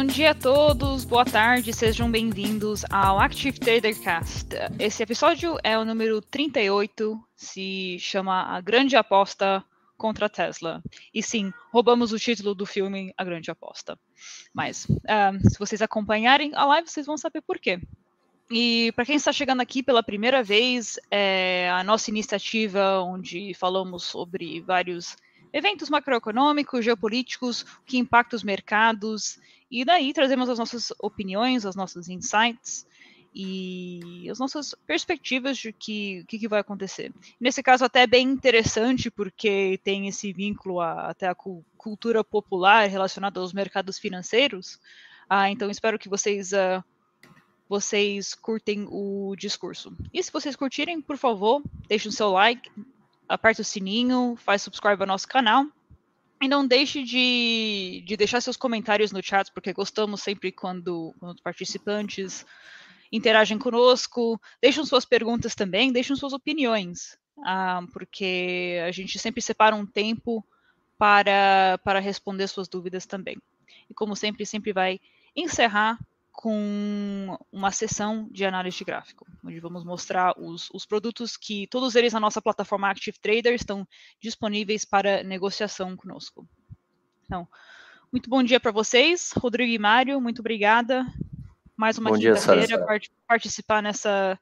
Bom dia a todos, boa tarde, sejam bem-vindos ao Active Trader Cast. Esse episódio é o número 38, se chama A Grande Aposta contra a Tesla. E sim, roubamos o título do filme A Grande Aposta. Mas, uh, se vocês acompanharem a live, vocês vão saber por quê. E para quem está chegando aqui pela primeira vez, é a nossa iniciativa onde falamos sobre vários eventos macroeconômicos, geopolíticos, que impactam os mercados e daí trazemos as nossas opiniões, os nossos insights e as nossas perspectivas de que que, que vai acontecer. Nesse caso até é bem interessante porque tem esse vínculo a, até a cultura popular relacionada aos mercados financeiros. Ah, então espero que vocês uh, vocês curtem o discurso. E se vocês curtirem, por favor, deixem o seu like, aperte o sininho, faz subscribe ao nosso canal e não deixe de, de deixar seus comentários no chat, porque gostamos sempre quando, quando participantes interagem conosco. Deixem suas perguntas também, deixem suas opiniões, ah, porque a gente sempre separa um tempo para, para responder suas dúvidas também. E como sempre, sempre vai encerrar com uma sessão de análise de gráfico, onde vamos mostrar os, os, produtos que todos eles na nossa plataforma Active Trader estão disponíveis para negociação conosco. Então, muito bom dia para vocês, Rodrigo e Mário, muito obrigada. Mais uma quinta-feira para participar nessa,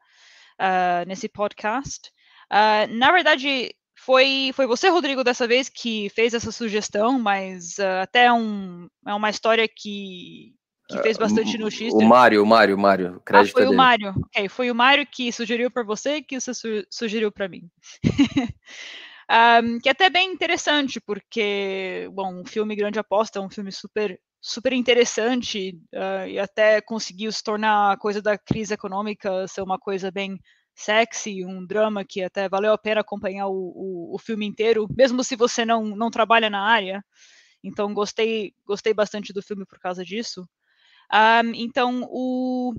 uh, nesse podcast. Uh, na verdade, foi, foi você, Rodrigo, dessa vez que fez essa sugestão, mas uh, até um, é uma história que, que fez bastante notícia. O Mário, o Mário, o Mário. Crédito ah, foi o Mário. Ok, foi o Mário que sugeriu para você e que você su sugeriu para mim. um, que é até bem interessante, porque, bom, o filme Grande Aposta é um filme super super interessante uh, e até conseguiu se tornar a coisa da crise econômica ser uma coisa bem sexy, um drama que até valeu a pena acompanhar o, o, o filme inteiro, mesmo se você não, não trabalha na área. Então gostei gostei bastante do filme por causa disso. Um, então, o,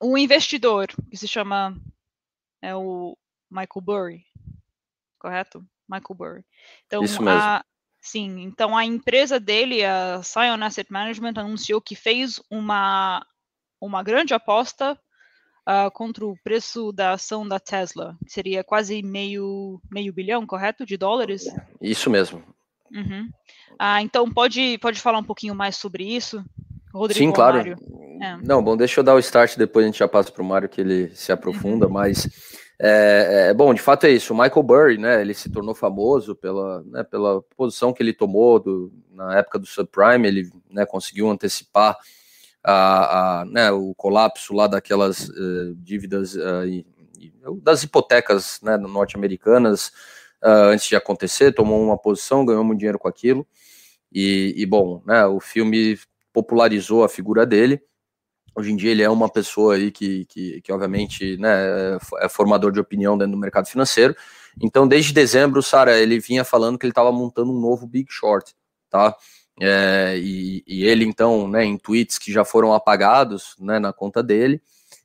o investidor, que se chama é o Michael Burry, correto? Michael Burry. Então, Isso mesmo. A, sim, então a empresa dele, a Scion Asset Management, anunciou que fez uma, uma grande aposta uh, contra o preço da ação da Tesla, que seria quase meio, meio bilhão, correto? De dólares? Isso mesmo. Uhum. Ah, então, pode, pode falar um pouquinho mais sobre isso? Rodrigo Sim, claro. É. Não, bom, deixa eu dar o start, depois a gente já passa para o Mário que ele se aprofunda, uhum. mas é, é, bom, de fato é isso. O Michael Burry, né, ele se tornou famoso pela, né, pela posição que ele tomou do, na época do subprime, ele né, conseguiu antecipar a, a, né, o colapso lá daquelas uh, dívidas uh, e, e, das hipotecas né, norte-americanas uh, antes de acontecer, tomou uma posição, ganhou muito dinheiro com aquilo. E, e, bom, né, o filme popularizou a figura dele. Hoje em dia ele é uma pessoa aí que, que, que obviamente, né, é formador de opinião dentro do mercado financeiro. Então, desde dezembro, Sara, ele vinha falando que ele estava montando um novo Big Short, tá? É, e, e, ele, então, né, em tweets que já foram apagados né, na conta dele,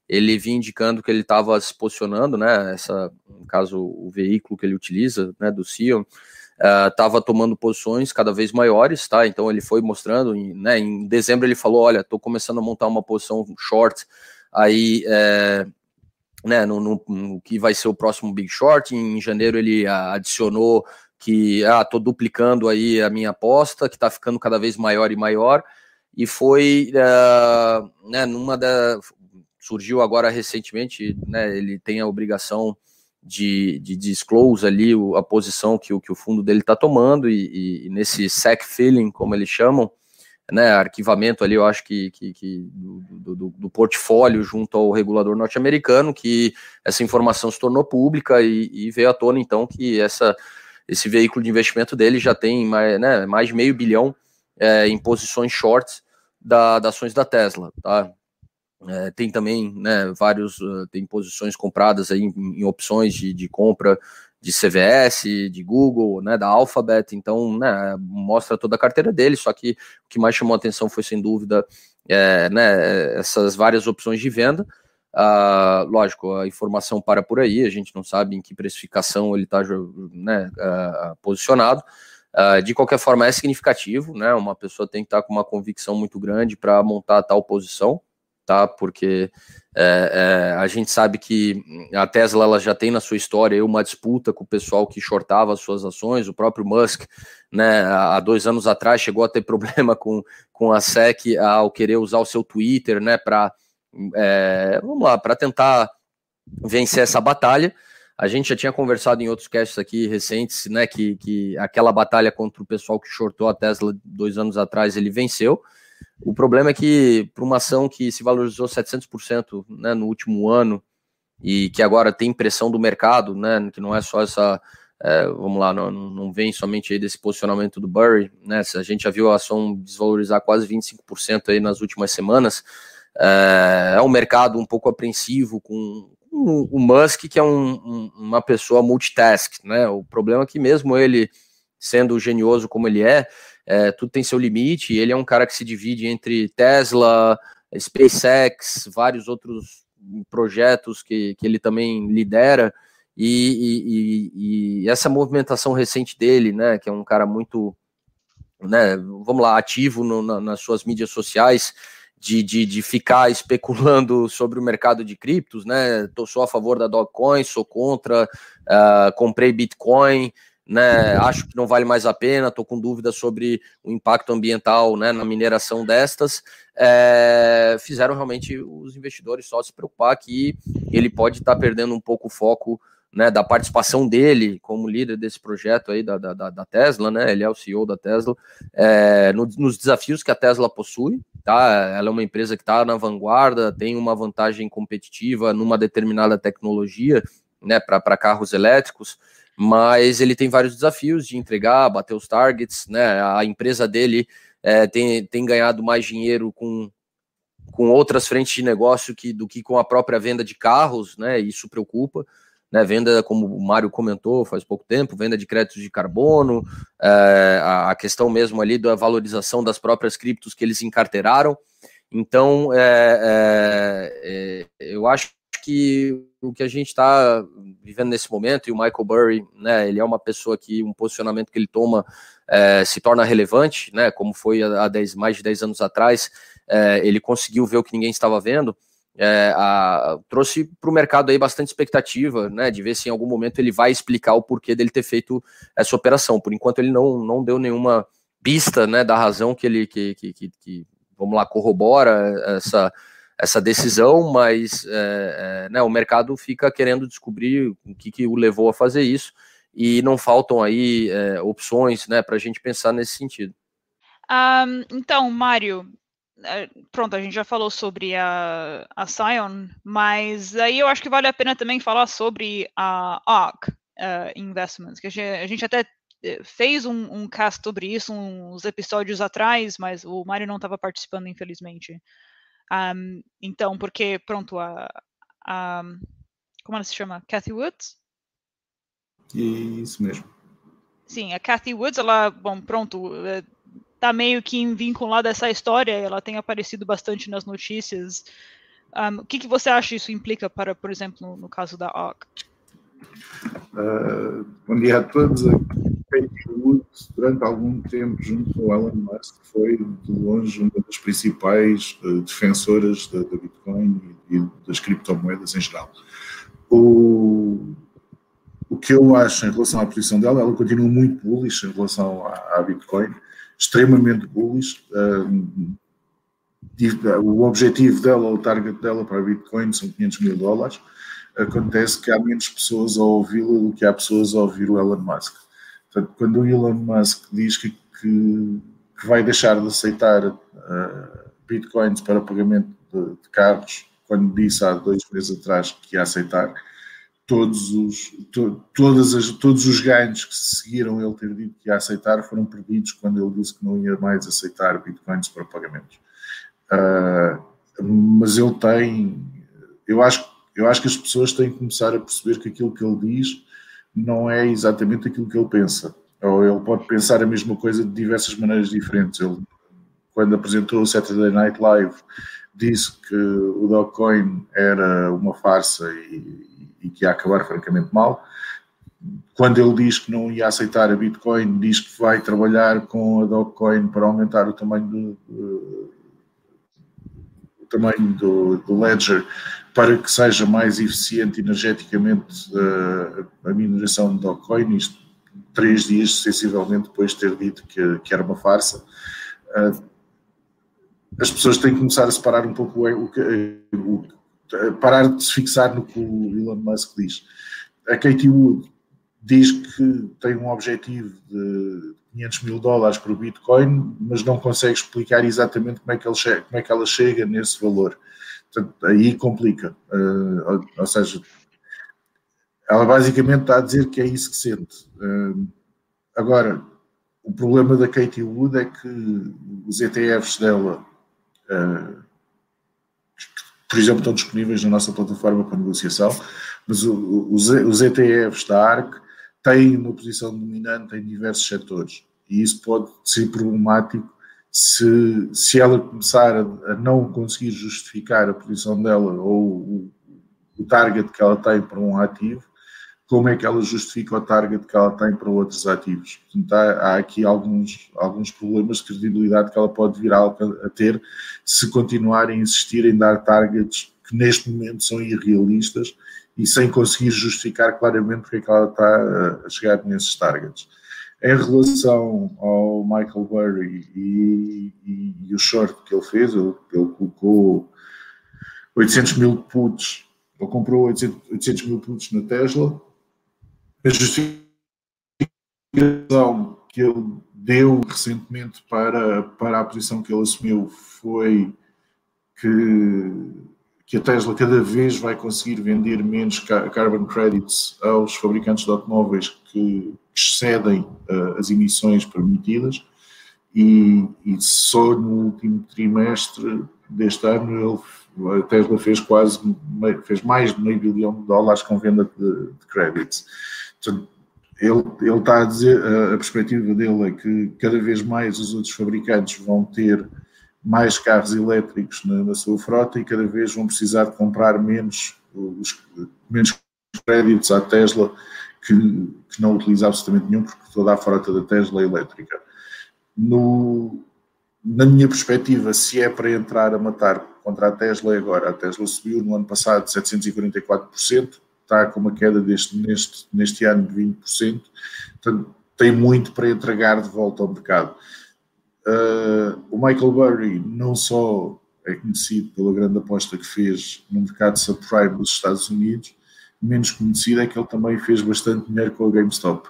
ele vinha indicando que ele estava se posicionando, né, essa, no caso, o veículo que ele utiliza, né, do Sion, estava uh, tomando posições cada vez maiores, tá? Então ele foi mostrando, né, em dezembro ele falou, olha, estou começando a montar uma posição short aí, é, né, no, no, no, que vai ser o próximo Big Short, em janeiro ele adicionou que, ah, tô duplicando aí a minha aposta, que está ficando cada vez maior e maior, e foi, uh, né, numa da, surgiu agora recentemente, né, ele tem a obrigação de, de disclose ali a posição que o, que o fundo dele está tomando e, e, nesse SEC filling, como eles chamam, né, arquivamento ali, eu acho que, que, que do, do, do, portfólio junto ao regulador norte-americano, que essa informação se tornou pública e, e, veio à tona, então, que essa, esse veículo de investimento dele já tem mais, né, mais de meio bilhão é, em posições shorts da, das ações da Tesla, tá? É, tem também né, vários tem posições compradas aí em, em opções de, de, compra de CVS, de Google, né, da Alphabet, então né, mostra toda a carteira dele, só que o que mais chamou a atenção foi sem dúvida é, né, essas várias opções de venda. Uh, lógico, a informação para por aí, a gente não sabe em que precificação ele está né, uh, posicionado. Uh, de qualquer forma, é significativo, né? Uma pessoa tem que estar tá com uma convicção muito grande para montar tal posição, tá? Porque é, é, a gente sabe que a Tesla ela já tem na sua história uma disputa com o pessoal que shortava as suas ações, o próprio Musk, né? Há dois anos atrás chegou a ter problema com, com a SEC ao querer usar o seu Twitter, né? Para é, vamos lá, para tentar vencer essa batalha. A gente já tinha conversado em outros casts aqui recentes, né, que, que aquela batalha contra o pessoal que shortou a Tesla dois anos atrás, ele venceu. O problema é que, para uma ação que se valorizou 700% né, no último ano e que agora tem pressão do mercado, né, que não é só essa, é, vamos lá, não, não vem somente aí desse posicionamento do Burry, né, a gente já viu a ação desvalorizar quase 25% aí nas últimas semanas, é, é um mercado um pouco apreensivo com, o Musk, que é um, um, uma pessoa multitask, né? O problema é que mesmo ele sendo genioso como ele é, é, tudo tem seu limite, ele é um cara que se divide entre Tesla, SpaceX, vários outros projetos que, que ele também lidera, e, e, e, essa movimentação recente dele, né, que é um cara muito, né, vamos lá, ativo no, na, nas suas mídias sociais, de, de, de, ficar especulando sobre o mercado de criptos, né? Tô, sou a favor da Dogecoin, sou contra, uh, comprei Bitcoin, né? Acho que não vale mais a pena, tô com dúvidas sobre o impacto ambiental né, na mineração destas. É, fizeram realmente os investidores só se preocupar que ele pode estar tá perdendo um pouco o foco né, da participação dele como líder desse projeto aí da, da, da Tesla, né? Ele é o CEO da Tesla, é, no, nos desafios que a Tesla possui, tá? Ela é uma empresa que está na vanguarda, tem uma vantagem competitiva numa determinada tecnologia, né, para carros elétricos, mas ele tem vários desafios de entregar, bater os targets, né? A empresa dele é, tem, tem ganhado mais dinheiro com com outras frentes de negócio que, do que com a própria venda de carros, né? Isso preocupa né, venda, como o Mário comentou faz pouco tempo, venda de créditos de carbono, é, a, questão mesmo ali da valorização das próprias criptos que eles encarteiraram. Então, é, é, é eu acho que o que a gente está vivendo nesse momento, e o Michael Burry, né, ele é uma pessoa que um posicionamento que ele toma é, se torna relevante, né, como foi há mais de 10 anos atrás, é, ele conseguiu ver o que ninguém estava vendo, é, a, trouxe para o mercado aí bastante expectativa, né, de ver se em algum momento ele vai explicar o porquê dele ter feito essa operação. Por enquanto ele não, não deu nenhuma pista, né, da razão que ele, que, que, que, que vamos lá, corrobora essa, essa decisão, mas é, é, né, o mercado fica querendo descobrir o que, que o levou a fazer isso e não faltam aí é, opções, né, para a gente pensar nesse sentido. Um, então, Mário, é, pronto, a gente já falou sobre a, a Scion, mas aí eu acho que vale a pena também falar sobre a ARC uh, Investments, que a gente, a gente até eh, fez um, um, cast sobre isso uns episódios atrás, mas o Mário não estava participando, infelizmente. Um, então, porque, pronto, a, a, Como ela se chama? Cathy Woods? Isso mesmo. Sim, a Cathy Woods, ela, bom, pronto, eh, tá meio que vinculada a essa história, ela tem aparecido bastante nas notícias. Um, o que, que você acha isso implica para, por exemplo, no, no caso da OC? Uh, bom dia a todos. Durante algum tempo, junto com o Elon Musk, foi de longe uma das principais uh, defensoras da, da, Bitcoin e, das criptomoedas em geral. O, o que eu acho em relação à posição dela, ela continua muito bullish em relação à, à Bitcoin extremamente bullish. o objetivo dela, o target dela para a Bitcoin são 500 mil dólares. Acontece que há menos pessoas a ouvi-la do que há pessoas a ouvir o Elon Musk. Portanto, quando o Elon Musk diz que, que, que vai deixar de aceitar uh, Bitcoins para pagamento de, de carros, quando disse há dois meses atrás que ia aceitar, todos os, to, todas as, todos os ganhos que seguiram ele ter dito que ia aceitar foram perdidos quando ele disse que não ia mais aceitar bitcoins para pagamentos. Uh, mas ele tem, eu acho, eu acho que as pessoas têm que começar a perceber que aquilo que ele diz não é exatamente aquilo que ele pensa. Ou ele pode pensar a mesma coisa de diversas maneiras diferentes. Ele, quando apresentou o Saturday Night Live, disse que o Dogecoin era uma farsa e, e que ia acabar francamente mal. Quando ele diz que não ia aceitar a Bitcoin, diz que vai trabalhar com a Dogecoin para aumentar o tamanho do, tamanho do, do ledger para que seja mais eficiente energeticamente uh, a mineração de Dogecoin, isto três dias sensivelmente depois de ter dito que, que era uma farsa. Uh, as pessoas têm que começar a separar um pouco o, o, o, parar de se fixar no que o Elon Musk diz. A Katie Wood diz que tem um objetivo de 500 mil dólares para o Bitcoin, mas não consegue explicar exatamente como é que, ele como é que ela chega nesse valor. Portanto, aí complica. Uh, ou, seja, ela basicamente está a dizer que é isso que sente. Uh, agora, o problema da Katie Wood é que os ETFs dela, uh, por exemplo, estão disponíveis na nossa plataforma para negociação, mas os, os ETFs da ARC têm uma posição dominante em diversos setores e isso pode ser problemático se, se ela começar a, não conseguir justificar a posição dela ou o, o, target que ela tem para um ativo, como é que ela justifica o target que ela tem para outros ativos? Portanto, há, há aqui alguns, alguns problemas de credibilidade que ela pode vir a, a ter se continuar a insistir em dar targets que neste momento são irrealistas e sem conseguir justificar claramente porque é que ela está a chegar nesses targets. Em relação ao Michael Burry e, e, e o short que ele fez, ele, ele, colocou 800 mil puts, ele comprou 800, 800 mil puts na Tesla. A justificação que ele deu recentemente para, para a posição que ele assumiu foi que que a Tesla cada vez vai conseguir vender menos carbon credits aos fabricantes de automóveis que excedem uh, as emissões permitidas e, e, só no último trimestre deste ano ele, a Tesla fez quase fez mais de meio bilhão de dólares com venda de, de credits. Portanto, ele, ele está a dizer, a, a perspectiva dele é que cada vez mais os outros fabricantes vão ter mais carros elétricos na, na, sua frota e cada vez vão precisar de comprar menos, os, menos créditos à Tesla que, que, não utiliza absolutamente nenhum, porque toda a frota da Tesla é elétrica. No, na minha perspectiva, se é para entrar a matar contra a Tesla, é agora. A Tesla subiu no ano passado 744%, está com uma queda deste, neste, neste ano de 20%, portanto, tem muito para entregar de volta ao mercado. Uh, o Michael Burry não só é conhecido pela grande aposta que fez no mercado subprime dos Estados Unidos, menos conhecido é que ele também fez bastante dinheiro com a GameStop.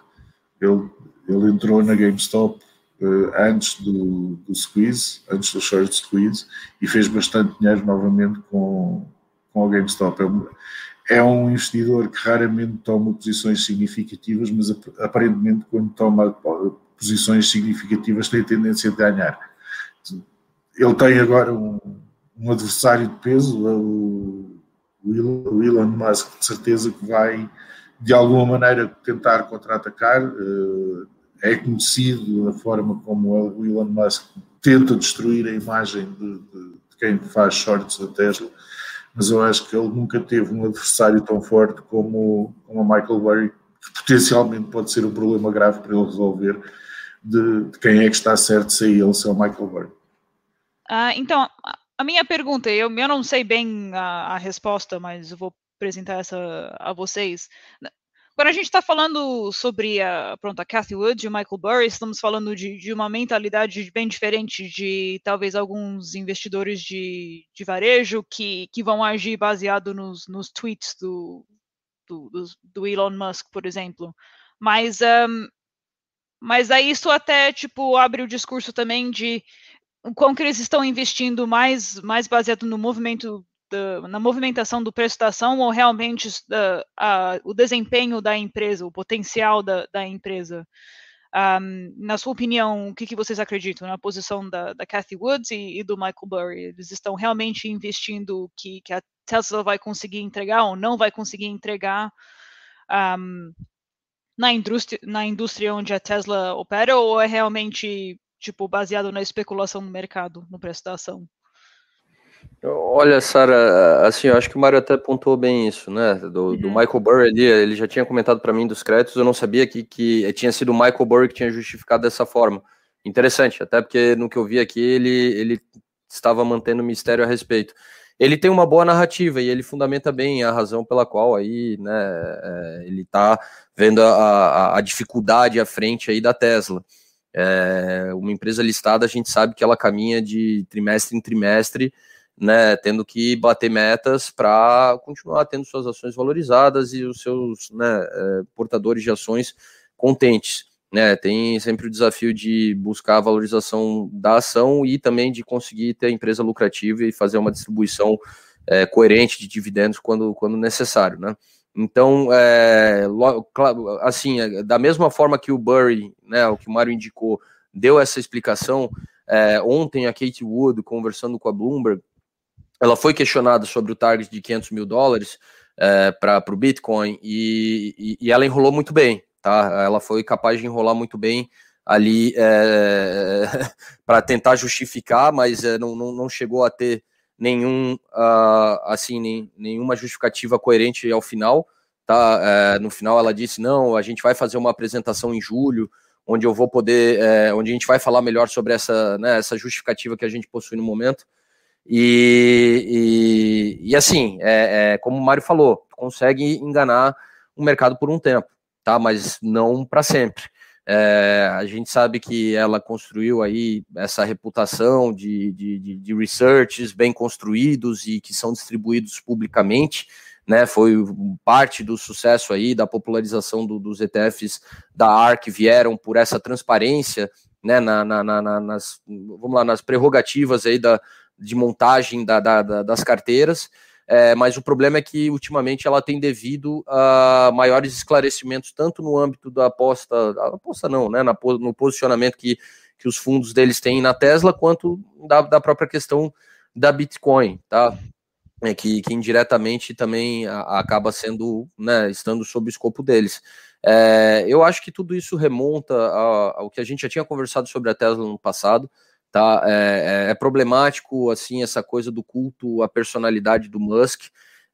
Ele, ele entrou na GameStop uh, antes do, do squeeze, antes do short squeeze, e fez bastante dinheiro novamente com, com a GameStop. É é um investidor que raramente toma posições significativas, mas aparentemente quando toma posições significativas tem tendência a ganhar. Ele tem agora um, um adversário de peso, é o, o Elon Musk, de certeza que vai de alguma maneira tentar contra-atacar. Eh, é conhecido a forma como o Elon Musk tenta destruir a imagem de, de, de quem faz shorts da Tesla, mas eu acho que ele nunca teve um adversário tão forte como, como o Michael Burry, que potencialmente pode ser um problema grave para ele resolver de, de quem é que está certo se é ele, se é o Michael Burry. Ah, então, a minha pergunta, eu, eu não sei bem a, a resposta, mas vou apresentar essa a vocês. Quando a gente está falando sobre a, pronto, a Cathy Wood e o Michael Burry, estamos falando de, de, uma mentalidade bem diferente de talvez alguns investidores de, de varejo que, que vão agir baseado nos, nos tweets do, do, do, Elon Musk, por exemplo. Mas um, mas aí isso até, tipo, abre o discurso também de como que eles estão investindo mais, mais baseado no movimento, na movimentação do preço da ação ou realmente o desempenho da empresa, o potencial da, da empresa. Um, na sua opinião, o que, que, vocês acreditam na posição da, da Cathy Woods e, e, do Michael Burry? Eles estão realmente investindo que, que a Tesla vai conseguir entregar ou não vai conseguir entregar? Um, na indústria, na indústria onde a Tesla opera ou é realmente tipo baseado na especulação no mercado, no preço da ação? Olha, Sara, assim, eu acho que o Mário até pontuou bem isso, né? Do, uhum. do Michael Burry ali, ele já tinha comentado para mim dos créditos, eu não sabia que, que tinha sido o Michael Burry que tinha justificado dessa forma. Interessante, até porque no que eu vi aqui, ele, ele estava mantendo mistério a respeito. Ele tem uma boa narrativa e ele fundamenta bem a razão pela qual aí, né, é, ele está vendo a, a, a dificuldade à frente aí da Tesla. É, uma empresa listada, a gente sabe que ela caminha de trimestre em trimestre, né, tendo que bater metas para continuar tendo suas ações valorizadas e os seus né, é, portadores de ações contentes. Né, tem sempre o desafio de buscar a valorização da ação e também de conseguir ter a empresa lucrativa e fazer uma distribuição é, coerente de dividendos quando, quando necessário. Né? Então, é, assim, é, da mesma forma que o Burry, né, o que o Mário indicou, deu essa explicação, é, ontem a Kate Wood, conversando com a Bloomberg, ela foi questionada sobre o target de 500 mil dólares é, para o Bitcoin e, e, e, ela enrolou muito bem, tá? Ela foi capaz de enrolar muito bem ali é, para tentar justificar, mas é, não, não, não, chegou a ter nenhum uh, assim nem, nenhuma justificativa coerente ao final, tá? É, no final ela disse não, a gente vai fazer uma apresentação em julho onde eu vou poder, é, onde a gente vai falar melhor sobre essa, né, essa justificativa que a gente possui no momento. E, e, e assim, é, é, como o Mário falou, consegue enganar o mercado por um tempo, tá? Mas não para sempre. É, a gente sabe que ela construiu aí essa reputação de, de, de, de, researches bem construídos e que são distribuídos publicamente, né? Foi parte do sucesso aí da popularização do, dos ETFs da ARC vieram por essa transparência, né? Na, na, na, nas vamos lá nas prerrogativas aí da, de montagem da, da, da, das carteiras, é, mas o problema é que ultimamente ela tem devido a maiores esclarecimentos, tanto no âmbito da aposta, aposta não, né, na, no posicionamento que, que os fundos deles têm na Tesla, quanto da, da própria questão da Bitcoin, tá? É, que, que indiretamente também a, acaba sendo, né, estando sob o escopo deles. É, eu acho que tudo isso remonta ao que a gente já tinha conversado sobre a Tesla no passado, tá? É, é, é, problemático assim essa coisa do culto à personalidade do Musk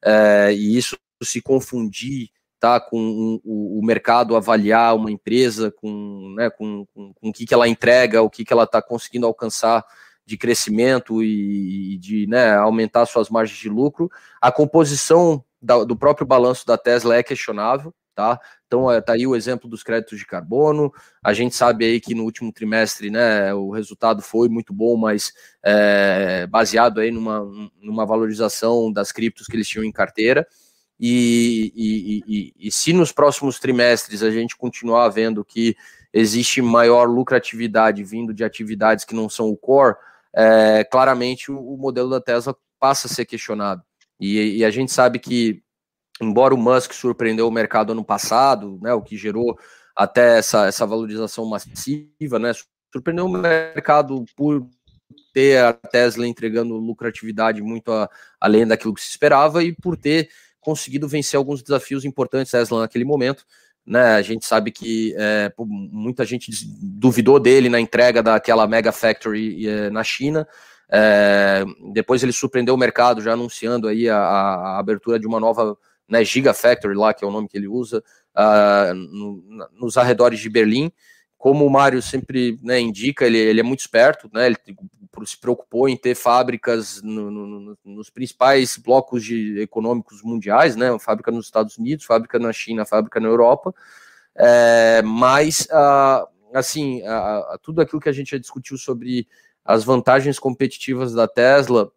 é, e isso se confundir tá com um, o, o, mercado avaliar uma empresa com, né, com, com, com o que, que ela entrega, o que, que ela está conseguindo alcançar de crescimento e, e de né, aumentar suas margens de lucro. A composição da, do próprio balanço da Tesla é questionável, tá? Então, é, tá aí o exemplo dos créditos de carbono. A gente sabe aí que no último trimestre, né, o resultado foi muito bom, mas é, baseado aí numa, numa valorização das criptos que eles tinham em carteira. E, e, e, e, se nos próximos trimestres a gente continuar vendo que existe maior lucratividade vindo de atividades que não são o core, é, claramente o, o, modelo da Tesla passa a ser questionado. E a gente sabe que embora o Musk surpreendeu o mercado ano passado, né, o que gerou até essa, essa valorização massiva, né, surpreendeu o mercado por ter a Tesla entregando lucratividade muito a, além daquilo que se esperava e por ter conseguido vencer alguns desafios importantes Tesla naquele momento. Né, a gente sabe que é, muita gente duvidou dele na entrega daquela Mega Factory é, na China. É, depois ele surpreendeu o mercado já anunciando aí a, a abertura de uma nova né, Gigafactory lá, que é o nome que ele usa, uh, no, nos arredores de Berlim. Como o Mário sempre né, indica, ele, ele é muito esperto, né, ele se preocupou em ter fábricas no, no, nos principais blocos de, econômicos mundiais, né, fábrica nos Estados Unidos, fábrica na China, fábrica na Europa, é, mas, uh, assim, uh, tudo aquilo que a gente já discutiu sobre as vantagens competitivas da Tesla,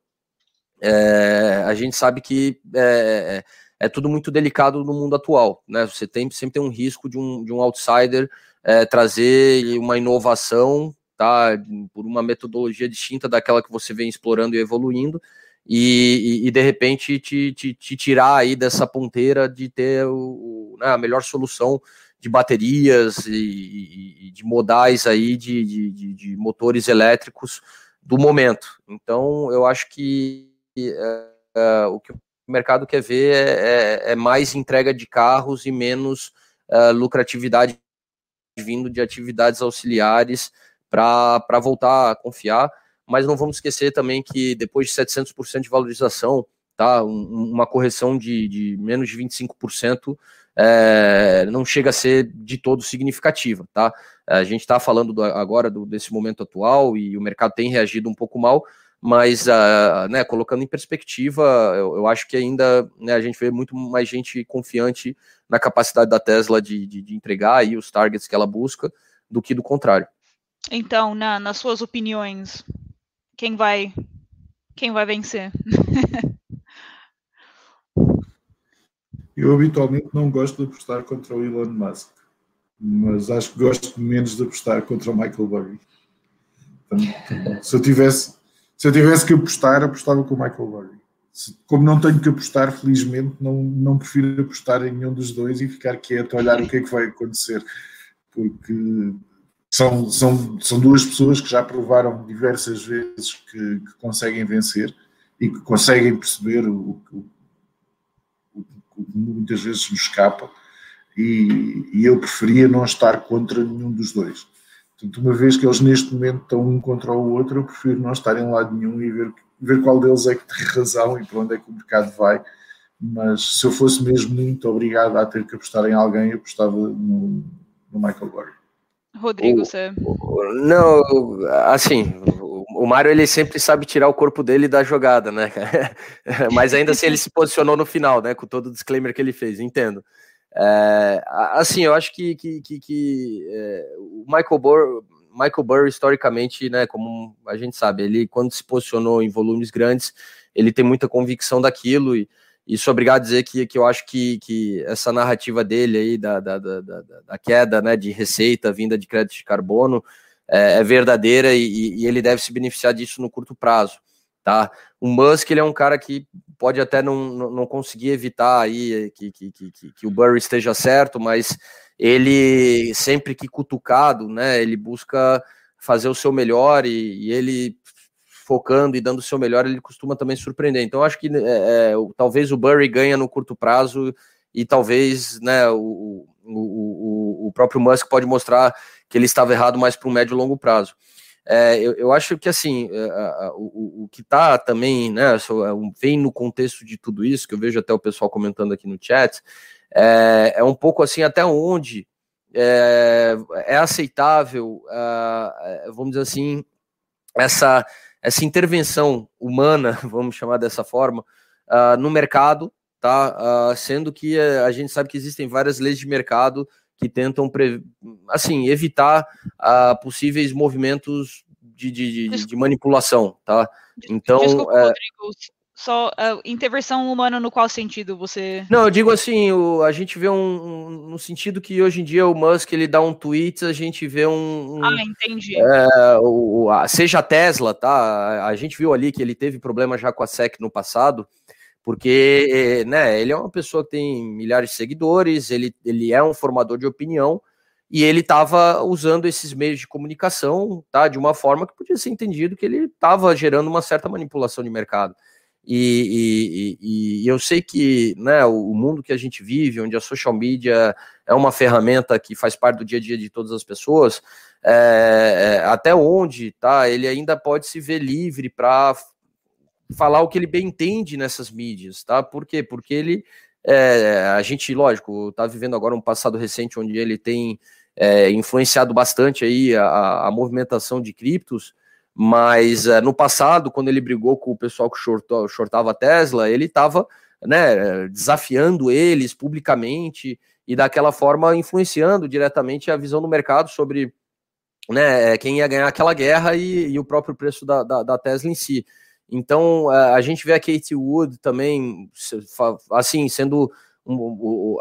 é, a gente sabe que é, é tudo muito delicado no mundo atual, né? Você tem sempre tem um risco de um, de um outsider é, trazer uma inovação, tá? Por uma metodologia distinta daquela que você vem explorando e evoluindo, e, e, e de repente te, te, te, tirar aí dessa ponteira de ter o, né, a melhor solução de baterias e, e de modais aí de, de, de, motores elétricos do momento. Então, eu acho que é, é, o que o mercado quer ver é, é, é mais entrega de carros e menos uh, lucratividade vindo de atividades auxiliares para voltar a confiar. mas não vamos esquecer também que depois de 700% de valorização, tá, um, uma correção de, de, menos de 25% é, não chega a ser de todo significativa, tá? A gente está falando do, agora do, desse momento atual e o mercado tem reagido um pouco mal, mas uh, né, colocando em perspectiva, eu, eu acho que ainda né, a gente vê muito mais gente confiante na capacidade da Tesla de, de, de entregar aí os targets que ela busca do que do contrário. Então, na, nas suas opiniões, quem vai quem vai vencer? Eu habitualmente não gosto de apostar contra o Elon Musk, mas acho que gosto menos de apostar contra o Michael Burry. se eu tivesse se eu tivesse que apostar, apostava com o Michael Burry. Como não tenho que apostar, felizmente, não, não prefiro apostar em nenhum dos dois e ficar quieto a olhar o que é que vai acontecer. Porque são, são, são duas pessoas que já provaram diversas vezes que, que conseguem vencer e que conseguem perceber o que muitas vezes nos escapa. E, e, eu preferia não estar contra nenhum dos dois. Portanto, uma vez que eles neste momento estão um contra o outro, eu prefiro não estar em lado nenhum e ver, ver qual deles é que tem razão e para onde é que o mercado vai. Mas se eu fosse mesmo muito obrigado a ter que apostar em alguém, eu apostava no, no Michael Burry. Rodrigo, você. Não, assim, o Mário ele sempre sabe tirar o corpo dele da jogada, né? Mas ainda assim ele se posicionou no final, né? Com todo o disclaimer que ele fez, entendo. É, assim, eu acho que, que, que, que é, o Michael Burr, Michael Burr, historicamente, né, como a gente sabe, ele quando se posicionou em volumes grandes, ele tem muita convicção daquilo e, sou obrigado a dizer que, que eu acho que, que essa narrativa dele aí da, da, da, da queda né, de receita vinda de crédito de carbono é, é verdadeira e, e, ele deve se beneficiar disso no curto prazo. Tá? O Musk ele é um cara que pode até não, não conseguir evitar aí que, que, que, que o Burry esteja certo, mas ele sempre que cutucado, né, ele busca fazer o seu melhor e, e ele focando e dando o seu melhor, ele costuma também surpreender. Então, acho que é, é, talvez o Burry ganha no curto prazo e talvez né, o, o, o, o próprio Musk pode mostrar que ele estava errado mais para um médio e longo prazo. É, eu, eu, acho que assim é, o, o, que está também, né, é vem no contexto de tudo isso, que eu vejo até o pessoal comentando aqui no chat, é, é um pouco assim até onde é, é aceitável, vamos dizer assim, essa essa intervenção humana, vamos chamar dessa forma, no mercado, tá? Sendo que a gente sabe que existem várias leis de mercado que tentam, assim, evitar possíveis movimentos de, de, de, de, manipulação, tá? Então, Desculpa, é... Rodrigo, só uh, intervenção humana no qual sentido você? Não, eu digo assim, o, a gente vê um, um, no sentido que hoje em dia o Musk ele dá um tweet, a gente vê um, um ah, entendi. É, o, a, seja a Tesla, tá? A gente viu ali que ele teve problema já com a SEC no passado, porque né, ele é uma pessoa que tem milhares de seguidores, ele, ele é um formador de opinião e ele estava usando esses meios de comunicação, tá? De uma forma que podia ser entendido que ele estava gerando uma certa manipulação de mercado. E, e, e, eu sei que né, o mundo que a gente vive, onde a social media é uma ferramenta que faz parte do dia a dia de todas as pessoas, é, é até onde tá, ele ainda pode se ver livre para falar o que ele bem entende nessas mídias, tá? Por quê? Porque ele, é, a gente, lógico, está vivendo agora um passado recente onde ele tem é, influenciado bastante aí a, a movimentação de criptos, mas uh, no passado, quando ele brigou com o pessoal que shortou, shortava a Tesla, ele estava né, desafiando eles publicamente e daquela forma influenciando diretamente a visão do mercado sobre né, quem ia ganhar aquela guerra e, e o próprio preço da, da, da, Tesla em si. Então a gente vê a Kate Wood também assim sendo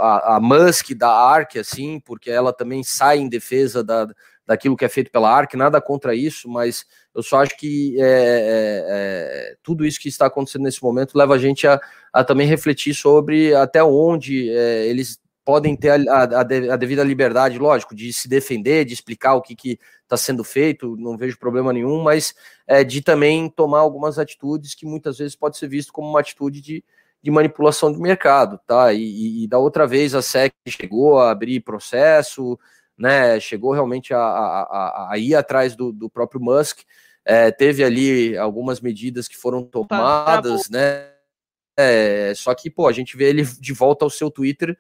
a, Musk da ARK, assim, porque ela também sai em defesa da, daquilo que é feito pela ARC, nada contra isso, mas eu só acho que é, é, é, tudo isso que está acontecendo nesse momento leva a gente a, a também refletir sobre até onde é, eles podem ter a, a, a, devida liberdade, lógico, de se defender, de explicar o que está sendo feito, não vejo problema nenhum, mas é, de também tomar algumas atitudes que muitas vezes pode ser visto como uma atitude de, de manipulação do mercado, tá? E, e, da outra vez a SEC chegou a abrir processo, né, chegou realmente a, a, a ir atrás do, do próprio Musk, é, teve ali algumas medidas que foram tomadas, né? É, só que, pô, a gente vê ele de volta ao seu Twitter,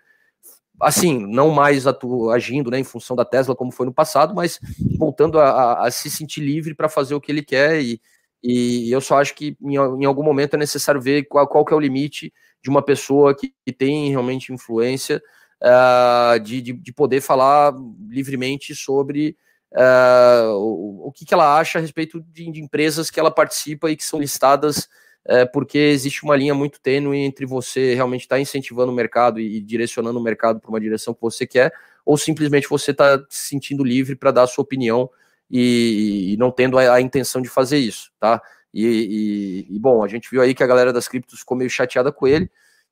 assim, não mais atu agindo né, em função da Tesla como foi no passado, mas voltando a, a, a se sentir livre para fazer o que ele quer. E, e eu só acho que em, em algum momento é necessário ver qual, qual que é o limite de uma pessoa que, que tem realmente influência uh, de, de, de, poder falar livremente sobre uh, o, o que, que ela acha a respeito de, de empresas que ela participa e que são listadas é, porque existe uma linha muito tênue entre você realmente estar tá incentivando o mercado e, direcionando o mercado para uma direção que você quer, ou simplesmente você está se sentindo livre para dar a sua opinião e, e não tendo a, a, intenção de fazer isso, tá? E, e, e, bom, a gente viu aí que a galera das criptos ficou meio chateada com ele,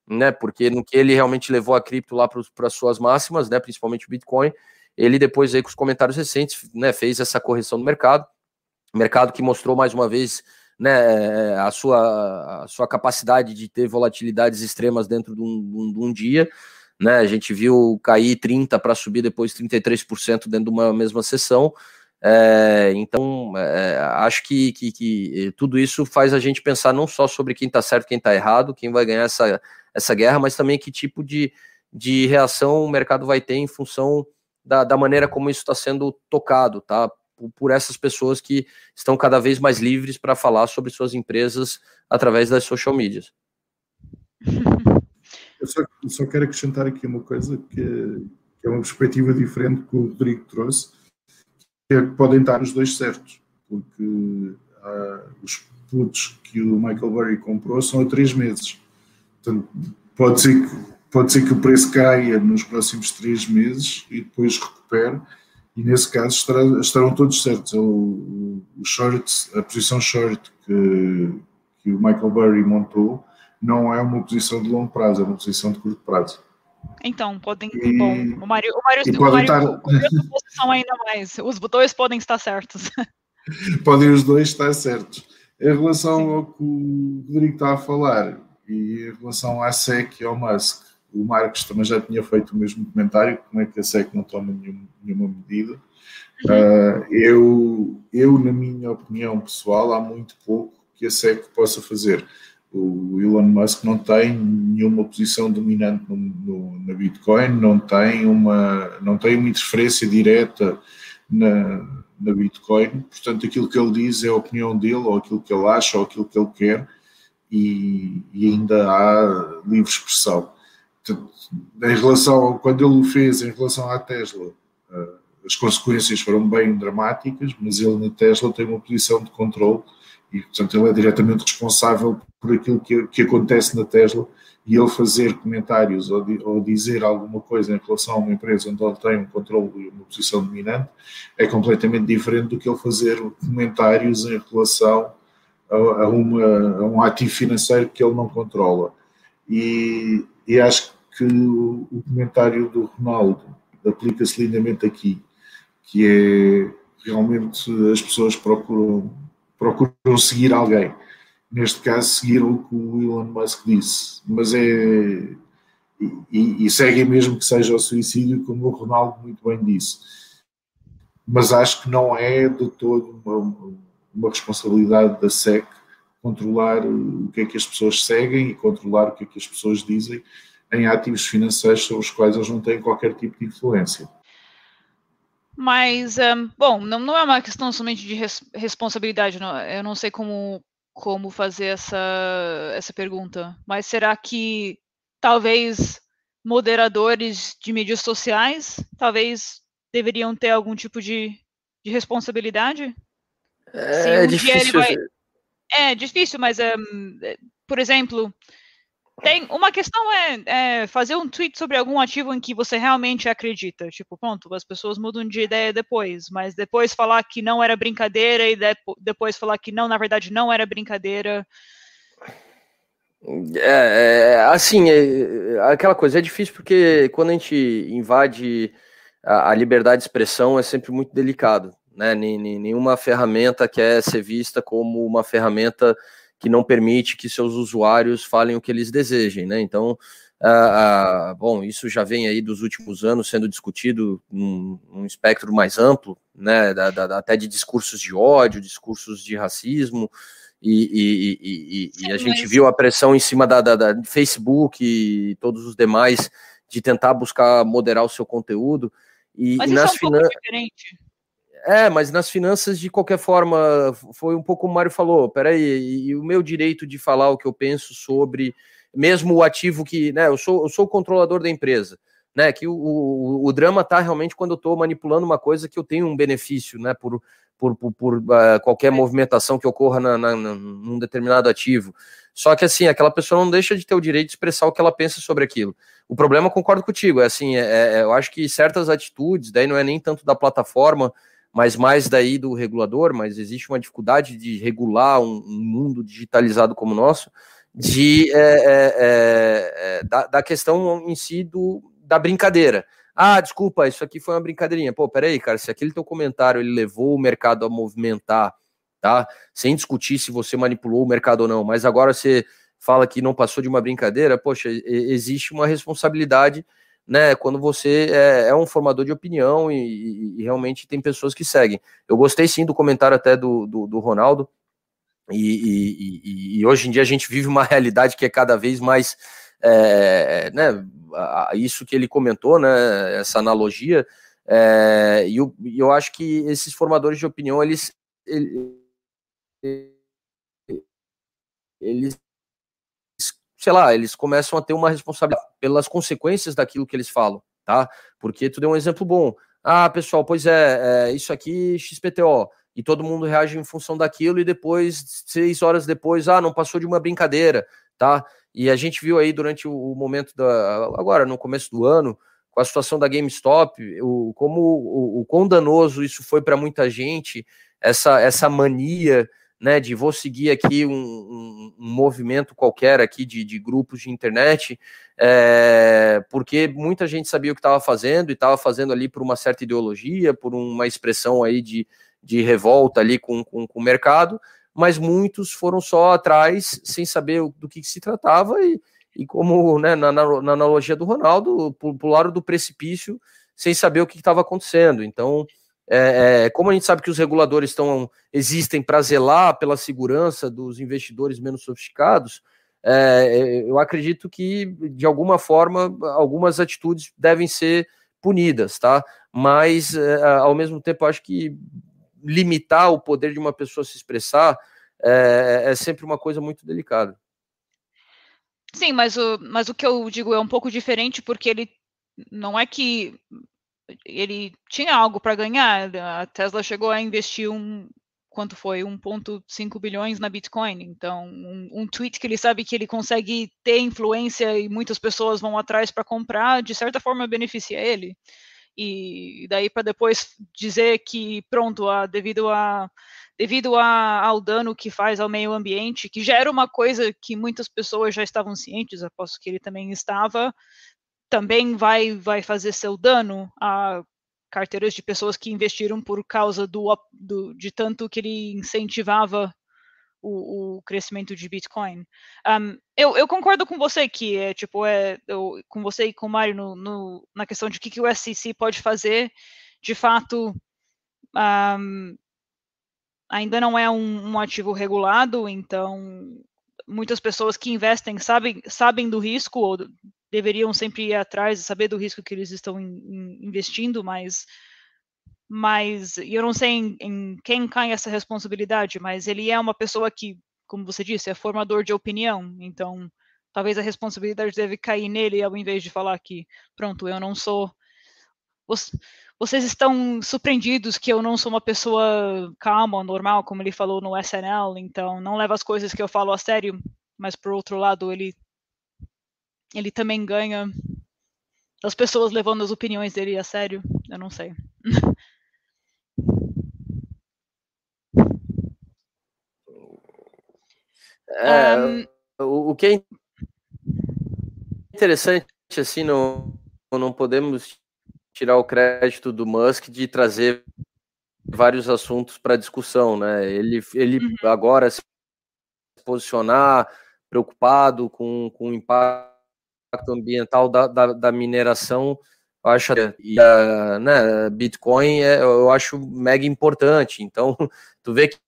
né? Porque no que ele realmente levou a cripto lá para as suas máximas, né? Principalmente o Bitcoin, ele depois aí com os comentários recentes, né? Fez essa correção do mercado, mercado que mostrou mais uma vez né, a, sua, a sua capacidade de ter volatilidades extremas dentro de um, de um dia. Né, a gente viu cair 30% para subir depois 33% dentro de uma mesma sessão. É, então, é, acho que, que, que, tudo isso faz a gente pensar não só sobre quem está certo quem está errado, quem vai ganhar essa, essa guerra, mas também que tipo de, de reação o mercado vai ter em função da, da maneira como isso está sendo tocado, tá? Por essas pessoas que estão cada vez mais livres para falar sobre suas empresas através das social medias. Eu só, só quero acrescentar aqui uma coisa que, que, é uma perspectiva diferente que o Rodrigo trouxe, que é que podem estar os dois certos, porque ah, os putos que o Michael Burry comprou são a três meses. Portanto, pode ser que, pode ser que o preço caia nos próximos três meses e depois recupere e nesse caso estará, estarão todos certos. O, o short, a posição short que, que o Michael Burry montou não é uma posição de longo prazo, é uma posição de curto prazo. Então, podem. E, bom, o Mário, o Mário, o Mário estar... posição ainda mais. Os botões podem estar certos. podem os dois estar certos. Em relação Sim. ao que o Rodrigo está a falar e em relação à SEC e ao Musk, o Marcos também já tinha feito o mesmo comentário, como é que a SEC não toma nenhum, nenhuma medida. Uh, eu, eu, na minha opinião pessoal, há muito pouco que a SEC possa fazer. O Elon Musk não tem nenhuma posição dominante no, no, na Bitcoin, não tem uma, não tem uma interferência direta na, na Bitcoin, portanto, aquilo que ele diz é a opinião dele, ou aquilo que ele acha, ou aquilo que ele quer, e, e ainda há livre expressão em relação quando ele o fez em relação à Tesla, eh, as consequências foram bem dramáticas, mas ele na Tesla tem uma posição de controle e, portanto, ele é diretamente responsável por aquilo que, que acontece na Tesla e ele fazer comentários ou, ou, dizer alguma coisa em relação a uma empresa onde ele tem um controle e uma posição dominante é completamente diferente do que ele fazer comentários em relação a, a, uma, a um ativo financeiro que ele não controla. E, e acho que o, comentário do Ronaldo aplica-se lindamente aqui, que é realmente as pessoas procuram, procuram seguir alguém. Neste caso, seguiram o que o Elon Musk disse, mas é. E, e seguem mesmo que seja o suicídio, como o Ronaldo muito bem disse. Mas acho que não é de todo uma, uma responsabilidade da SEC controlar o que é que as pessoas seguem e controlar o que é que as pessoas dizem em ativos financeiros sobre os quais eles não têm qualquer tipo de influência. Mas, um, bom, não, não, é uma questão somente de res, responsabilidade, não, eu não sei como, como fazer essa, essa pergunta, mas será que talvez moderadores de mídias sociais talvez deveriam ter algum tipo de, de responsabilidade? É, um difícil. Vai... É difícil, mas, um, por exemplo, tem uma questão é, é, fazer um tweet sobre algum ativo em que você realmente acredita. Tipo, pronto, as pessoas mudam de ideia depois, mas depois falar que não era brincadeira e de, depois falar que não, na verdade, não era brincadeira. É, é assim, é, é, aquela coisa é difícil porque quando a gente invade a, a liberdade de expressão é sempre muito delicado, né? Nenhuma ferramenta quer ser vista como uma ferramenta que não permite que seus usuários falem o que eles desejem, né? Então, ah, ah, bom, isso já vem aí dos últimos anos sendo discutido num, num espectro mais amplo, né? Da, da, até de discursos de ódio, discursos de racismo, e, e, e, e a gente viu a pressão em cima da, da, da, Facebook e todos os demais de tentar buscar moderar o seu conteúdo. E, mas nas é um finan... É, mas nas finanças, de qualquer forma, foi um pouco o Mário falou, peraí, e o meu direito de falar o que eu penso sobre, mesmo o ativo que, né, eu sou, eu sou o controlador da empresa, né, que o, o, o drama tá realmente quando eu estou manipulando uma coisa que eu tenho um benefício, né, por, por, por, por uh, qualquer movimentação que ocorra na, na, num determinado ativo. Só que assim, aquela pessoa não deixa de ter o direito de expressar o que ela pensa sobre aquilo. O problema, concordo contigo, é assim, é, é, eu acho que certas atitudes, daí não é nem tanto da plataforma, mas mais daí do regulador, mas existe uma dificuldade de regular um, um mundo digitalizado como o nosso, de, é, é, é, é da, da, questão em si do, da brincadeira. Ah, desculpa, isso aqui foi uma brincadeirinha. Pô, peraí, cara, se aquele teu comentário ele levou o mercado a movimentar, tá? Sem discutir se você manipulou o mercado ou não, mas agora você fala que não passou de uma brincadeira, poxa, existe uma responsabilidade né, quando você é, é um formador de opinião e, e, realmente tem pessoas que seguem. Eu gostei sim do comentário até do, do, do Ronaldo, e, e, e, hoje em dia a gente vive uma realidade que é cada vez mais, é, né, isso que ele comentou, né, essa analogia, é, e eu, eu acho que esses formadores de opinião, eles, eles sei lá, eles começam a ter uma responsabilidade pelas consequências daquilo que eles falam, tá? Porque tu deu um exemplo bom. Ah, pessoal, pois é, é isso aqui XPTO. E todo mundo reage em função daquilo, e depois, seis horas depois, ah, não passou de uma brincadeira, tá? E a gente viu aí durante o, momento da. Agora, no começo do ano, com a situação da GameStop, o, como o, o quão danoso isso foi para muita gente, essa, essa mania né, de vou seguir aqui um, um, um movimento qualquer aqui de, de grupos de internet, é, porque muita gente sabia o que estava fazendo e estava fazendo ali por uma certa ideologia, por uma expressão aí de, de revolta ali com, com, com o mercado, mas muitos foram só atrás sem saber do que, que se tratava e, e como né, na, na, na analogia do Ronaldo, pularam do precipício sem saber o que estava acontecendo. Então, é, é, como a gente sabe que os reguladores estão, existem para zelar pela segurança dos investidores menos sofisticados, é, eu acredito que, de alguma forma, algumas atitudes devem ser punidas, tá? Mas, é, ao mesmo tempo, acho que limitar o poder de uma pessoa se expressar é, é sempre uma coisa muito delicada. Sim, mas o, mas o que eu digo é um pouco diferente, porque ele não é que ele tinha algo para ganhar. A Tesla chegou a investir um quanto foi 1.5 bilhões na Bitcoin. Então, um, um, tweet que ele sabe que ele consegue ter influência e muitas pessoas vão atrás para comprar, de certa forma beneficia ele. E daí para depois dizer que pronto, a, devido a devido a, ao dano que faz ao meio ambiente, que já era uma coisa que muitas pessoas já estavam cientes, aposto que ele também estava, também vai, vai fazer seu dano a carteiras de pessoas que investiram por causa do, do de tanto que ele incentivava o, o crescimento de Bitcoin. Um, eu, eu, concordo com você que é tipo é eu, com você e com o Mário no, no, na questão de o que, que o SEC pode fazer. De fato, um, ainda não é um, um, ativo regulado, então muitas pessoas que investem sabem, sabem do risco ou deveriam sempre ir atrás e saber do risco que eles estão in, in, investindo, mas mas eu não sei em, em, quem cai essa responsabilidade, mas ele é uma pessoa que, como você disse, é formador de opinião, então talvez a responsabilidade deve cair nele ao invés de falar que, pronto, eu não sou. Vocês estão surpreendidos que eu não sou uma pessoa calma, normal, como ele falou no SNL, então não leva as coisas que eu falo a sério, mas por outro lado, ele ele também ganha das pessoas levando as opiniões dele a sério. Eu não sei. É, um, o, o, que é interessante, assim, não, não podemos tirar o crédito do Musk de trazer vários assuntos para discussão, né? Ele, ele uhum. agora, posicionar, preocupado com, com o impacto ambiental da, da, da mineração, eu acho e a né, Bitcoin é, eu acho mega importante. Então, tu vê que,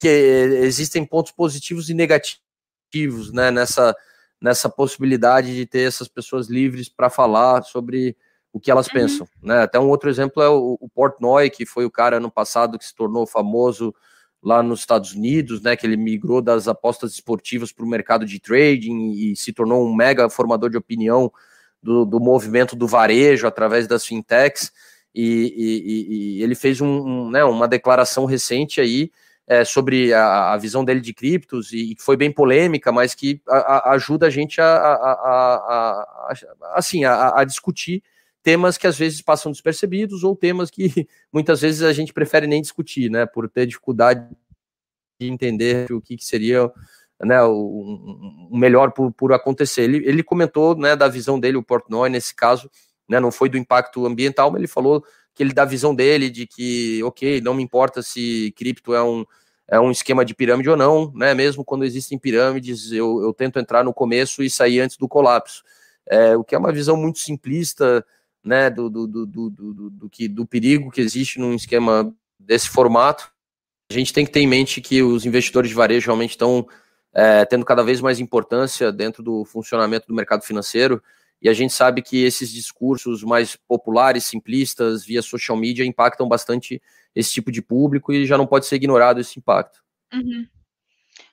que existem pontos positivos e negativos né, nessa, nessa possibilidade de ter essas pessoas livres para falar sobre o que elas uhum. pensam. Né? Até um outro exemplo é o, o Portnoy, que foi o cara ano passado que se tornou famoso lá nos Estados Unidos, né, que ele migrou das apostas esportivas para o mercado de trading e se tornou um mega formador de opinião do, do movimento do varejo através das fintechs. E, e, e ele fez um, um, né, uma declaração recente aí é, sobre a, a, visão dele de criptos e foi bem polêmica, mas que a, a ajuda a gente a assim, a, discutir temas que às vezes passam despercebidos ou temas que muitas vezes a gente prefere nem discutir, né, por ter dificuldade de entender o que, que seria né, o, o melhor por, por, acontecer. Ele, ele comentou né, da visão dele, o Portnoy, nesse caso, né, não foi do impacto ambiental, mas ele falou que ele dá a visão dele de que, ok, não me importa se cripto é um, é um esquema de pirâmide ou não, né, mesmo quando existem pirâmides, eu, eu tento entrar no começo e sair antes do colapso. É, o que é uma visão muito simplista, né, do, do, do, do, do, que, do perigo que existe num esquema desse formato. A gente tem que ter em mente que os investidores de varejo realmente estão é, tendo cada vez mais importância dentro do funcionamento do mercado financeiro, e a gente sabe que esses discursos mais populares, simplistas, via social media, impactam bastante esse tipo de público e já não pode ser ignorado esse impacto. Uhum.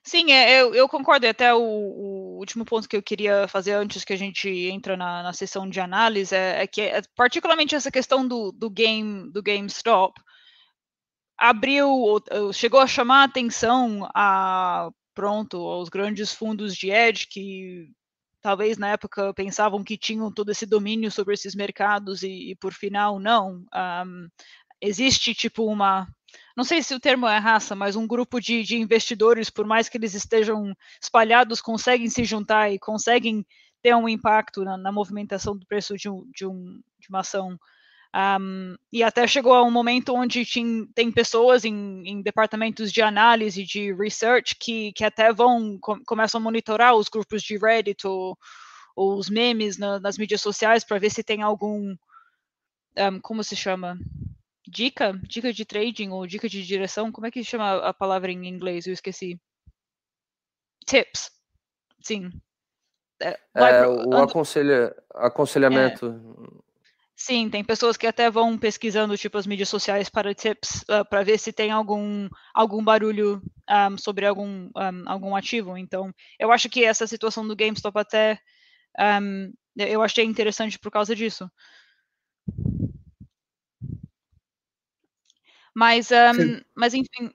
Sim, é, eu, eu, concordo. Até o, o, último ponto que eu queria fazer antes que a gente entra na, na sessão de análise é, é que, é, particularmente essa questão do, do game do GameStop, abriu, chegou a chamar a atenção a pronto aos grandes fundos de hedge que talvez na época pensavam que tinham todo esse domínio sobre esses mercados e, e por final não. Um, existe tipo uma não sei se o termo é raça, mas um grupo de, de, investidores, por mais que eles estejam espalhados, conseguem se juntar e conseguem ter um impacto na, na movimentação do preço de, um, de, um, de uma ação. Um, e até chegou a um momento onde tinha, tem pessoas em, em, departamentos de análise, de research, que, que até vão, com, começam a monitorar os grupos de Reddit ou, ou os memes na, nas mídias sociais para ver se tem algum, um, como se chama? Dica? Dica de trading ou dica de direção? Como é que chama a palavra em inglês? Eu esqueci. Tips. Sim. É, é o aconselha, aconselhamento. É. Sim, tem pessoas que até vão pesquisando tipo as mídias sociais para tips uh, para ver se tem algum algum barulho um, sobre algum um, algum ativo. Então, eu acho que essa situação do GameStop até um, eu achei interessante por causa disso. Mas, mas enfim.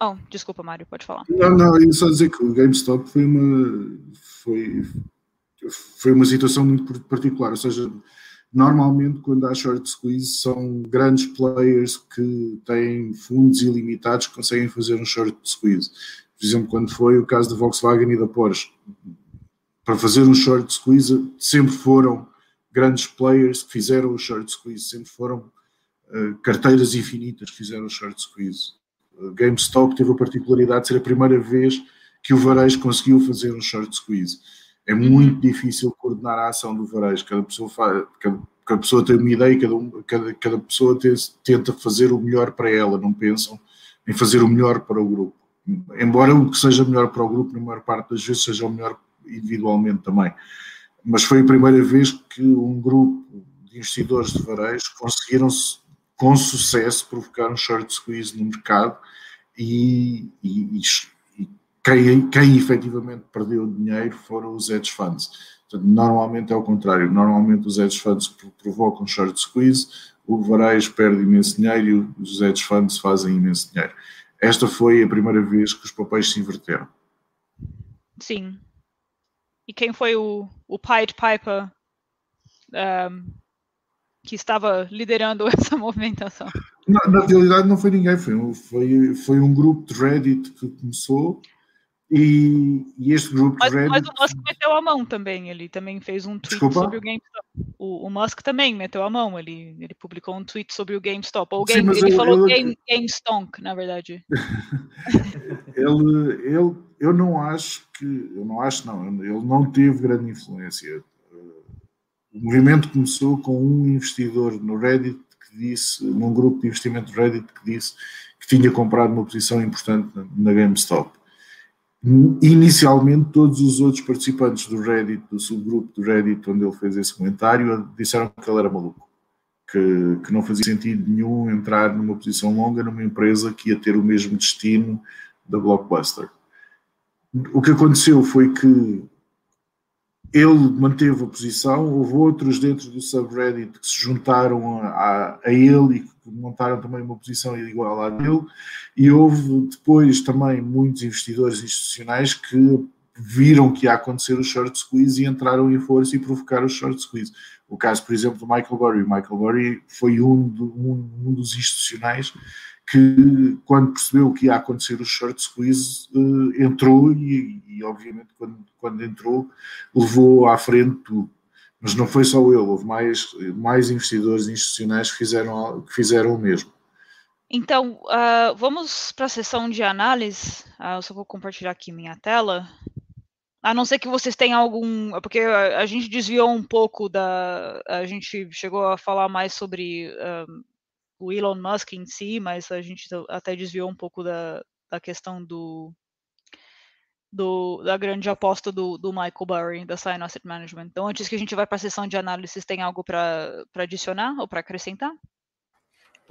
Oh, desculpa, Mário, pode falar. Não, não, eu só dizer que o GameStop foi uma foi, foi uma situação muito particular, ou seja, Normalmente, quando há short squeeze, são grandes players que têm fundos ilimitados que conseguem fazer um short squeeze. Por exemplo, quando foi o caso da Volkswagen e da Porsche. Para fazer um short squeeze, sempre foram grandes players que fizeram o short squeeze, sempre foram carteiras infinitas que fizeram o short squeeze. Uh, GameStop teve a particularidade de ser a primeira vez que o varejo conseguiu fazer um short squeeze é muito difícil coordenar a ação do varejo. Cada pessoa, faz, cada, cada pessoa tem uma ideia, cada, cada, cada pessoa tem, tenta fazer o melhor para ela, não pensam em fazer o melhor para o grupo. Embora o que seja melhor para o grupo, na maior parte das vezes, seja o melhor individualmente também. Mas foi a primeira vez que um grupo de investidores de varejo conseguiram com sucesso provocar um short squeeze no mercado e, e, quem, quem efetivamente perdeu dinheiro foram os hedge funds. Portanto, normalmente é o contrário. Normalmente os hedge funds provocam short squeeze, o varejo perde imenso dinheiro e os hedge funds fazem imenso dinheiro. Esta foi a primeira vez que os papéis se inverteram. Sim. E quem foi o, o Pied Piper um, que estava liderando essa movimentação? Na, na realidade não foi ninguém, foi, foi, foi um grupo de Reddit que começou E, e, este grupo mas, Reddit... mas o Musk meteu a mão também, ele também fez um tweet Desculpa? sobre o GameStop. O, o, Musk também meteu a mão, ele, ele publicou um tweet sobre o GameStop. Ou Game, Sim, ele eu, falou eu... Game, GameStonk, na verdade. ele, ele, eu não acho que, eu não acho não, ele não teve grande influência. O movimento começou com um investidor no Reddit que disse, num grupo de investimento Reddit que disse que tinha comprado uma posição importante na GameStop Inicialmente, todos os outros participantes do Reddit, do subgrupo do Reddit, onde ele fez esse comentário, disseram que ele era maluco, que, que não fazia sentido nenhum entrar numa posição longa numa empresa que ia ter o mesmo destino da Blockbuster. O que aconteceu foi que ele manteve a posição, houve outros dentro do subreddit que se juntaram a, a, ele e que montaram também uma posição igual à dele, e houve depois também muitos investidores institucionais que viram que ia acontecer o short squeeze e entraram em força e provocaram o short squeeze. O caso, por exemplo, do Michael Burry. O Michael Burry foi um, do, um, um dos institucionais que, quando percebeu que ia acontecer o short squeeze, uh, entrou e, e, obviamente, quando, quando entrou, levou à frente tudo. Mas não foi só ele, houve mais, mais investidores institucionais que fizeram, que fizeram o mesmo. Então, uh, vamos para a sessão de análise. Uh, eu só vou compartilhar aqui minha tela. A não ser que vocês tenham algum. Porque a, a gente desviou um pouco da. A gente chegou a falar mais sobre um, o Elon Musk em si, mas a gente até desviou um pouco da, da questão do, do, da grande aposta do, do Michael Burry, da Sign Asset Management. Então, antes que a gente vá para a sessão de análise, tem algo para adicionar ou para acrescentar?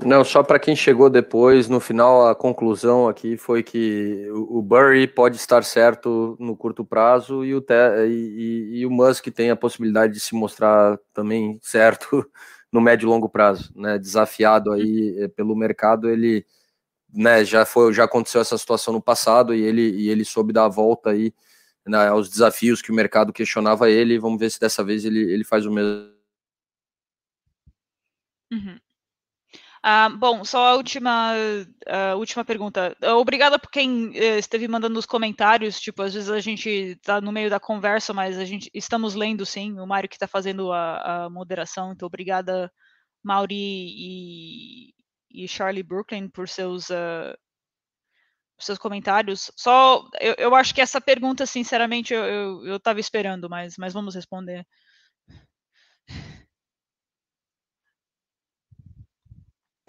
Não, só para quem chegou depois, no final a conclusão aqui foi que o Burry pode estar certo no curto prazo e o, e, e, e o Musk tem a possibilidade de se mostrar também certo no médio e longo prazo, né? Desafiado aí eh, pelo mercado, ele, né? Já foi, já aconteceu essa situação no passado e ele e ele soube dar a volta aí né, aos desafios que o mercado questionava ele. Vamos ver se dessa vez ele, ele faz o mesmo. Uhum. Ah, bom, só a última, última pergunta. Obrigada por quem eh, esteve mandando os comentários. Tipo, às vezes a gente está no meio da conversa, mas a gente estamos lendo sim. O Mário que está fazendo a, a, moderação. Então, obrigada, Mauri e, e Charlie Brooklyn, por seus, uh, seus comentários. Só, eu, eu acho que essa pergunta, sinceramente, eu estava esperando, mas, mas vamos responder.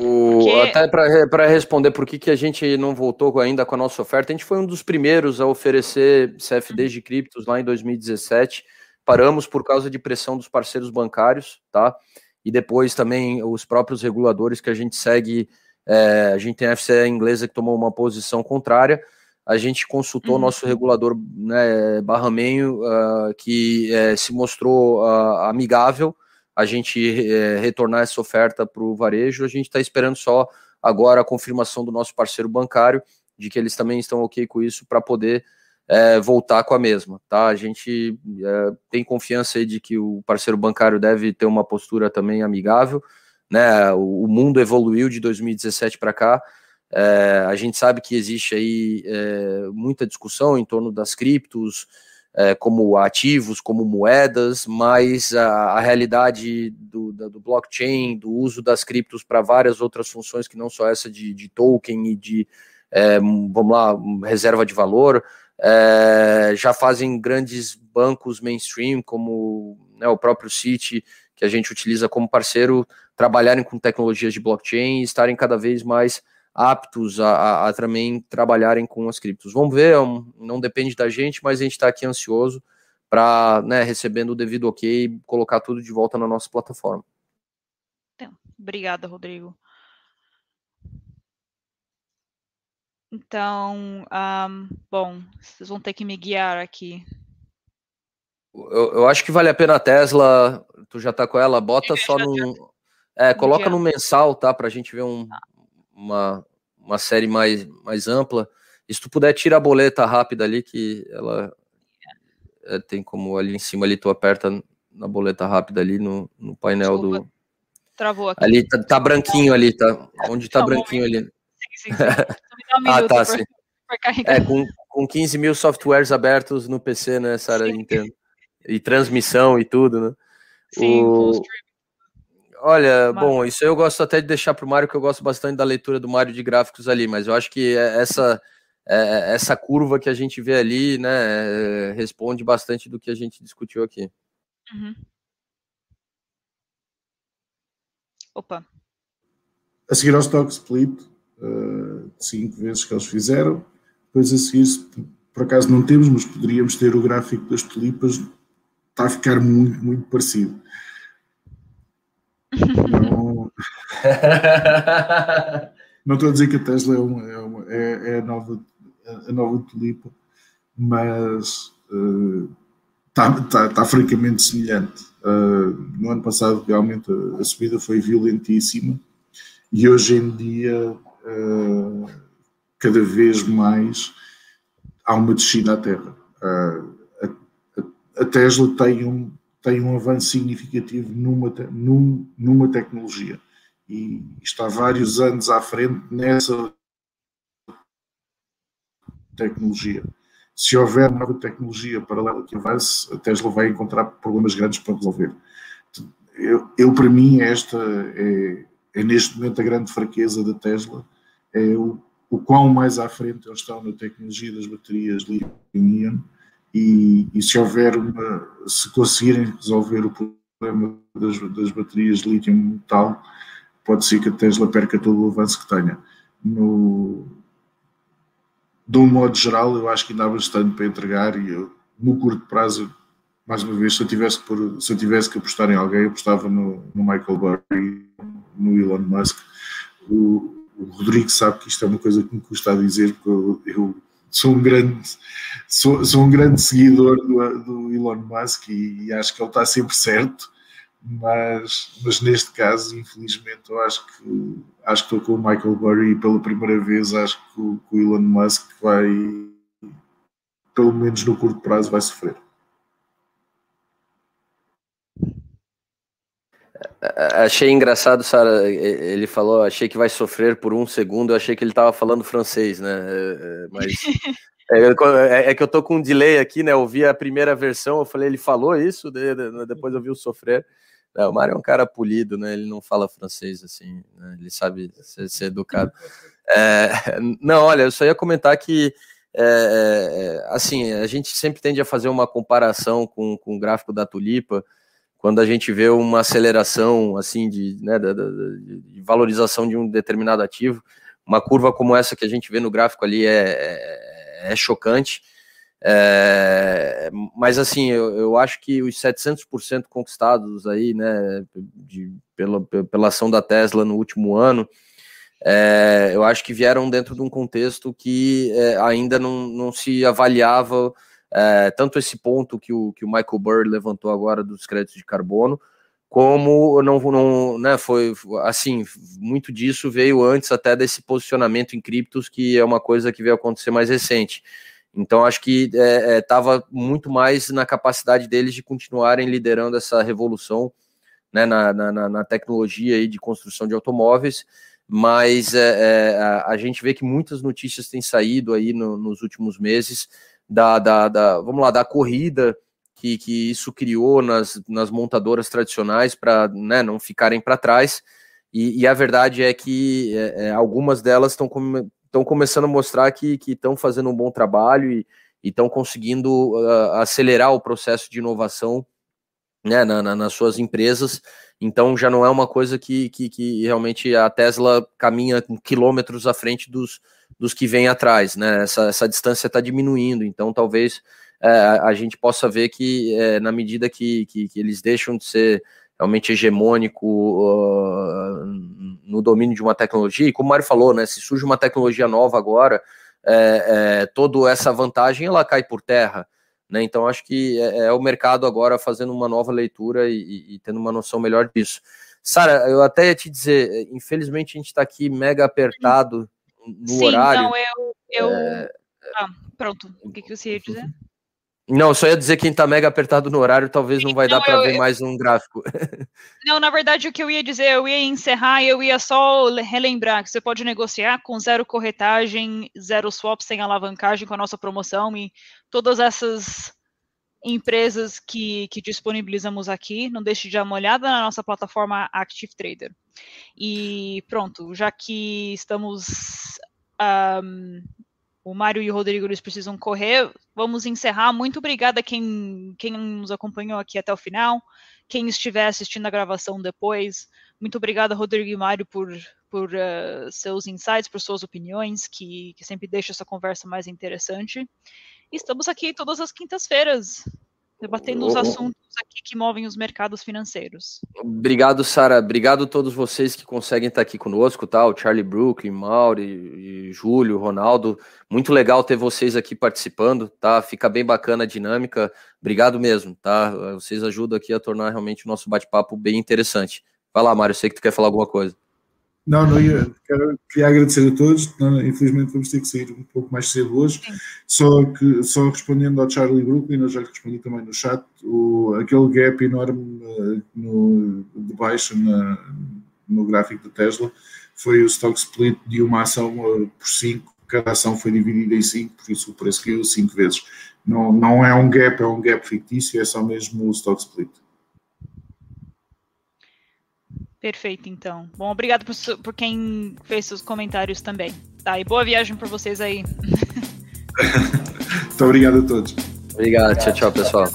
O, Porque... Até para responder por que, que a gente não voltou ainda com a nossa oferta, a gente foi um dos primeiros a oferecer CFDs de criptos lá em 2017. Paramos por causa de pressão dos parceiros bancários, tá? E depois também os próprios reguladores que a gente segue. É, a gente tem a FCE inglesa que tomou uma posição contrária. A gente consultou o uhum. nosso regulador né, Barramenho, uh, que uh, se mostrou uh, amigável a gente é, retornar essa oferta para o varejo. A gente está esperando só agora a confirmação do nosso parceiro bancário de que eles também estão ok com isso para poder é, voltar com a mesma, tá? A gente é, tem confiança de que o parceiro bancário deve ter uma postura também amigável, né? O, o mundo evoluiu de 2017 para cá. É, a gente sabe que existe aí muita discussão em torno das criptos, é, como ativos, como moedas, mas a, a realidade do, da, do blockchain, do uso das criptos para várias outras funções que não só essa de, de token e de, é, vamos lá, reserva de valor, é, já fazem grandes bancos mainstream, como né, o próprio Citi, que a gente utiliza como parceiro, trabalharem com tecnologias de blockchain e estarem cada vez mais aptos a, a, a, também trabalharem com as criptos. Vamos ver, é não depende da gente, mas a gente está aqui ansioso para, né, recebendo o devido ok, colocar tudo de volta na nossa plataforma. Então, obrigada, Rodrigo. Então, um, bom, vocês vão ter que me guiar aqui. Eu, eu, acho que vale a pena a Tesla. Tu já tá com ela, bota só no. É, coloca no mensal, tá? Pra gente ver um, tá uma, uma série mais, mais ampla. E se tu puder, tira a boleta rápida ali, que ela é, tem como ali em cima, ali tu aperta na boleta rápida ali no, no painel Desculpa. do. Travou aqui. Ali tá, tá branquinho ali, tá? Onde tá, branquinho ali. Sim, sim, sim. Um ah, tá, sim. É, com, com 15 mil softwares abertos no PC, né, Sara? Entendo. E transmissão e tudo, né? Sim, o... Olha, bom, isso eu gosto até de deixar para o Mário, que eu gosto bastante da leitura do Mário de gráficos ali, mas eu acho que é essa, é, essa curva que a gente vê ali, né, responde bastante do que a gente discutiu aqui. Uhum. Opa. A seguir ao stock split, uh, cinco vezes que eles fizeram, depois a seguir, por acaso não temos, mas poderíamos ter o gráfico das tulipas, está a ficar muito, muito parecido. Não, não estou a dizer que a Tesla é, é, é, é a, nova, a nova tulipa, mas está uh, tá, tá francamente semelhante. Uh, no ano passado, realmente, a, a, subida foi violentíssima e hoje em dia, uh, cada vez mais, há uma descida à terra. A, a, Tesla tem um, tem um avanço significativo numa, num, numa tecnologia e está vários anos à frente nessa tecnologia. Se houver nova tecnologia paralela que avance, a Tesla vai encontrar problemas grandes para resolver. Eu, eu para mim, esta é, é, neste momento a grande fraqueza da Tesla, é o, o quão mais à frente eles estão na tecnologia das baterias lithium-ion e, e, se houver uma, se conseguirem resolver o problema das, das baterias de lítio metal, pode ser que a Tesla perca todo o avanço que tenha. No, de um modo geral, eu acho que ainda há bastante para entregar e eu, no curto prazo, mais uma vez, se eu tivesse por, se eu tivesse que apostar em alguém, eu apostava no, no Michael Burry, no Elon Musk. O, o Rodrigo sabe que isto é uma coisa que me custa a dizer, porque eu, eu sou um grande, sou, sou um grande seguidor do, do Elon Musk e, e, acho que ele está sempre certo, mas, mas neste caso, infelizmente, eu acho que acho que estou com o Michael Burry e pela primeira vez acho que o, que o Elon Musk vai, pelo menos no curto prazo, vai sofrer. Achei engraçado, Sara. Ele falou, achei que vai sofrer por um segundo. Eu achei que ele estava falando francês, né? É, é, mas é, é, que eu tô com um delay aqui, né? Eu vi a primeira versão, eu falei, ele falou isso, depois eu vi o sofrer. Não, o Mário é um cara polido, né? Ele não fala francês assim, né? ele sabe ser, ser educado. É, não, olha, eu só ia comentar que é, assim a gente sempre tende a fazer uma comparação com, com o gráfico da tulipa quando a gente vê uma aceleração assim de, né, de, valorização de um determinado ativo, uma curva como essa que a gente vê no gráfico ali é, é, é chocante. É, mas assim, eu, eu, acho que os 700% conquistados aí, né, de, pela, pela ação da Tesla no último ano, é, eu acho que vieram dentro de um contexto que é, ainda não, não se avaliava é, tanto esse ponto que o, que o Michael Burr levantou agora dos créditos de carbono, como não, não né, foi assim, muito disso veio antes até desse posicionamento em criptos, que é uma coisa que veio acontecer mais recente. Então, acho que estava é, é, muito mais na capacidade deles de continuarem liderando essa revolução né, na, na, na tecnologia aí de construção de automóveis, mas é, é, a, a, gente vê que muitas notícias têm saído aí no, nos últimos meses da, da, da, vamos lá, da corrida que, que isso criou nas, nas montadoras tradicionais para né, não ficarem para trás. E, e, a verdade é que é, é algumas delas estão come, começando a mostrar que estão fazendo um bom trabalho e estão conseguindo uh, acelerar o processo de inovação né, na, na, nas suas empresas. Então já não é uma coisa que, que, que realmente a Tesla caminha quilômetros à frente dos, dos que vêm atrás, né? Essa, essa distância está diminuindo, então talvez é, a gente possa ver que é, na medida que, que, que, eles deixam de ser realmente hegemônico uh, no domínio de uma tecnologia, e como o Mário falou, né? Se surge uma tecnologia nova agora, é, é toda essa vantagem ela cai por terra. Né? Então, acho que é, é, o mercado agora fazendo uma nova leitura e, e, e tendo uma noção melhor disso. Sara, eu até ia te dizer, infelizmente a gente está aqui mega apertado no Sim, horário. Não, eu. eu... É... Ah, pronto. O que, que você ia dizer? Não, só ia dizer que quem tá mega apertado no horário, talvez não vai não, dar para ver eu... mais um gráfico. Não, na verdade, o que eu ia dizer, eu ia encerrar e eu ia só relembrar que você pode negociar com zero corretagem, zero swap sem alavancagem com a nossa promoção e todas essas empresas que, que disponibilizamos aqui. Não deixe de dar uma olhada na nossa plataforma Active Trader. E pronto, já que estamos um, o Mário e o Rodrigo eles precisam correr. Vamos encerrar. Muito obrigada quem, quem nos acompanhou aqui até o final, quem estiver assistindo a gravação depois. Muito obrigada, Rodrigo e Mário, por, por uh, seus insights, por suas opiniões, que, que sempre deixa essa conversa mais interessante. Estamos aqui todas as quintas-feiras, debatendo os assuntos aqui que movem os mercados financeiros. Obrigado, Sara. Obrigado a todos vocês que conseguem estar aqui conosco, tá? O Charlie Brooklyn, Mauri, Júlio, Ronaldo. Muito legal ter vocês aqui participando, tá? Fica bem bacana a dinâmica. Obrigado mesmo, tá? Vocês ajudam aqui a tornar realmente o nosso bate-papo bem interessante. Vai lá, Mário, sei que tu quer falar alguma coisa. Não, não ia. Quero, queria agradecer a todos. Não, infelizmente vamos ter que sair um pouco mais cedo hoje. Só que só respondendo ao Charlie Brooklyn, eu já respondi também no chat, o, aquele gap enorme uh, no, de baixo na, no gráfico da Tesla foi o stock split de uma ação uh, por 5. Cada ação foi dividida em 5, por isso o preço caiu 5 vezes. Não, não é um gap, é um gap fictício, é só mesmo o stock split. Perfeito, então. Bom, obrigado por, por quem fez seus comentários também. Tá, e boa viagem para vocês aí. Muito obrigado a todos. Obrigado, tchau, tchau, pessoal.